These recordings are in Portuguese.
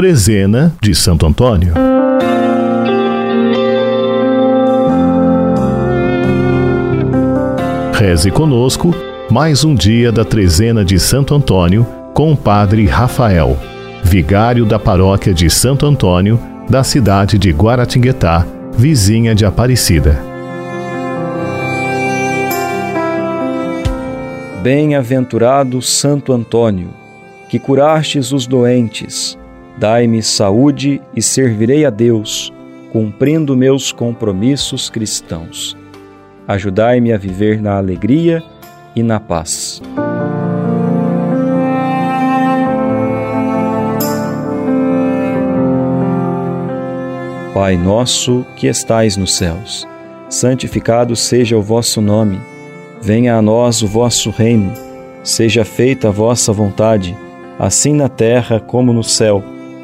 Trezena de Santo Antônio. Reze conosco mais um dia da Trezena de Santo Antônio com o Padre Rafael, vigário da paróquia de Santo Antônio, da cidade de Guaratinguetá, vizinha de Aparecida. Bem-aventurado Santo Antônio, que curastes os doentes, dai-me saúde e servirei a Deus, cumprindo meus compromissos cristãos. Ajudai-me a viver na alegria e na paz. Pai nosso que estais nos céus, santificado seja o vosso nome. Venha a nós o vosso reino. Seja feita a vossa vontade, assim na terra como no céu.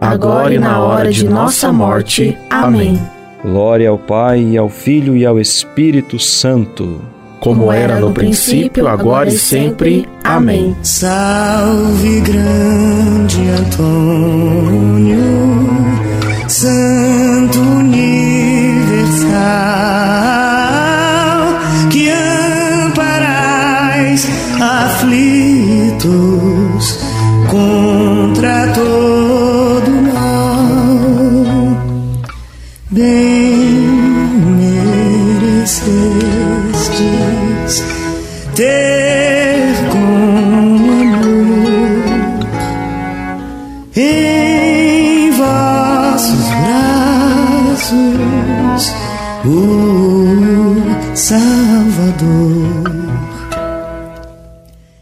agora e na hora de nossa morte. Amém. Glória ao Pai, e ao Filho e ao Espírito Santo. Como era no princípio, agora e sempre. Amém. Salve, grande Antônio, Santo Universal, que amparais aflitos contra Bem merecestes ter com amor em vossos braços o Salvador.